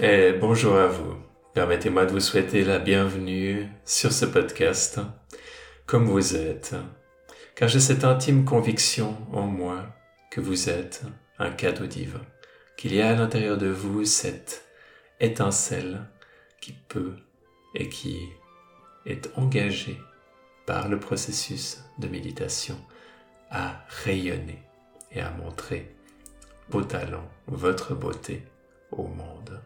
Et bonjour à vous. Permettez-moi de vous souhaiter la bienvenue sur ce podcast, comme vous êtes, car j'ai cette intime conviction en moi que vous êtes un cadeau divin, qu'il y a à l'intérieur de vous cette étincelle qui peut et qui est engagée par le processus de méditation à rayonner et à montrer vos talents, votre beauté au monde.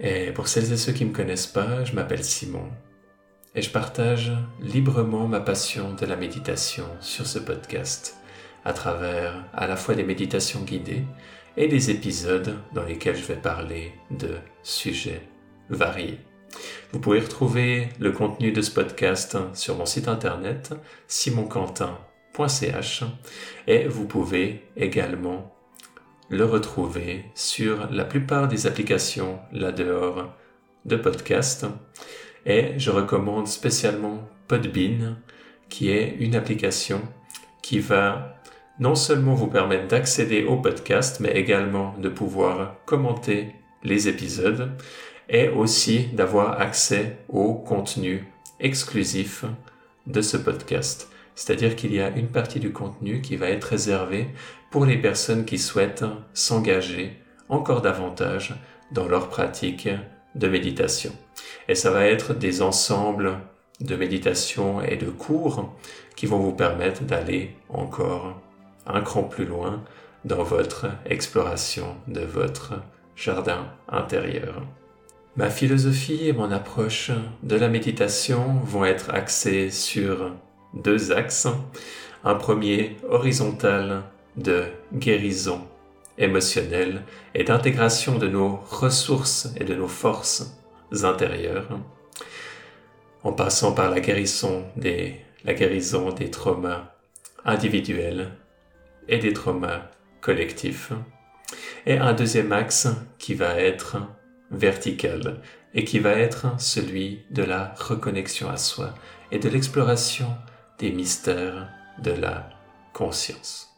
Et pour celles et ceux qui ne me connaissent pas, je m'appelle Simon et je partage librement ma passion de la méditation sur ce podcast à travers à la fois des méditations guidées et des épisodes dans lesquels je vais parler de sujets variés. Vous pouvez retrouver le contenu de ce podcast sur mon site internet simonquentin.ch et vous pouvez également le retrouver sur la plupart des applications là-dehors de podcast. Et je recommande spécialement Podbean, qui est une application qui va non seulement vous permettre d'accéder au podcast, mais également de pouvoir commenter les épisodes et aussi d'avoir accès au contenu exclusif de ce podcast. C'est-à-dire qu'il y a une partie du contenu qui va être réservée pour les personnes qui souhaitent s'engager encore davantage dans leur pratique de méditation. Et ça va être des ensembles de méditation et de cours qui vont vous permettre d'aller encore un cran plus loin dans votre exploration de votre jardin intérieur. Ma philosophie et mon approche de la méditation vont être axées sur deux axes. Un premier horizontal de guérison émotionnelle et d'intégration de nos ressources et de nos forces intérieures, en passant par la guérison des, la guérison des traumas individuels et des traumas collectifs. Et un deuxième axe qui va être vertical et qui va être celui de la reconnexion à soi et de l'exploration des mystères de la conscience.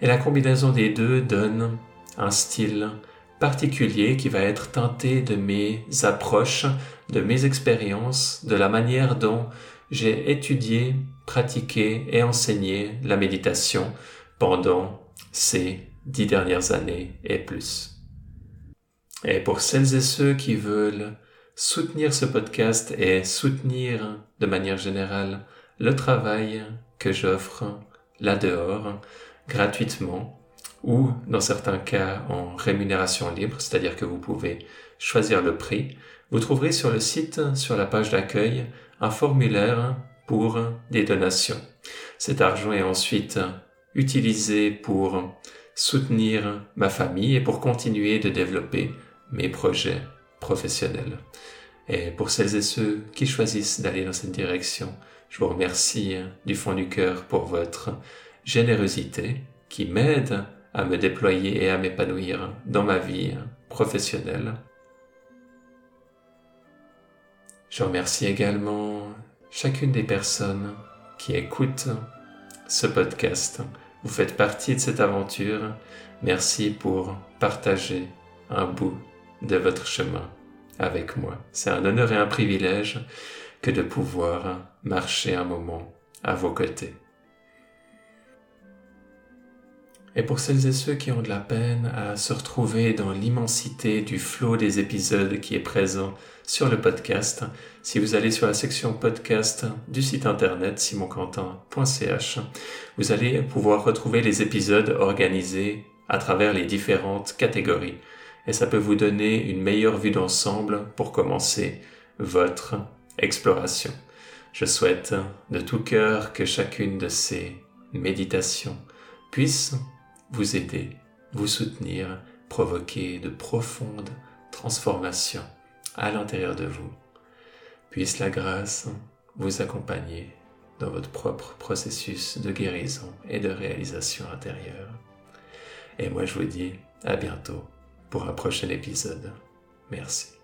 Et la combinaison des deux donne un style particulier qui va être teinté de mes approches, de mes expériences, de la manière dont j'ai étudié, pratiqué et enseigné la méditation pendant ces dix dernières années et plus. Et pour celles et ceux qui veulent soutenir ce podcast et soutenir de manière générale le travail que j'offre là dehors gratuitement ou dans certains cas en rémunération libre, c'est-à-dire que vous pouvez choisir le prix. Vous trouverez sur le site, sur la page d'accueil, un formulaire pour des donations. Cet argent est ensuite utilisé pour soutenir ma famille et pour continuer de développer mes projets professionnels. Et pour celles et ceux qui choisissent d'aller dans cette direction, je vous remercie du fond du cœur pour votre générosité qui m'aide à me déployer et à m'épanouir dans ma vie professionnelle. Je remercie également chacune des personnes qui écoutent ce podcast. Vous faites partie de cette aventure. Merci pour partager un bout de votre chemin avec moi. C'est un honneur et un privilège que de pouvoir marcher un moment à vos côtés. Et pour celles et ceux qui ont de la peine à se retrouver dans l'immensité du flot des épisodes qui est présent sur le podcast, si vous allez sur la section podcast du site internet simonquentin.ch, vous allez pouvoir retrouver les épisodes organisés à travers les différentes catégories. Et ça peut vous donner une meilleure vue d'ensemble pour commencer votre exploration. Je souhaite de tout cœur que chacune de ces méditations puisse vous aider, vous soutenir, provoquer de profondes transformations à l'intérieur de vous. Puisse la grâce vous accompagner dans votre propre processus de guérison et de réalisation intérieure. Et moi je vous dis à bientôt pour un prochain épisode. Merci.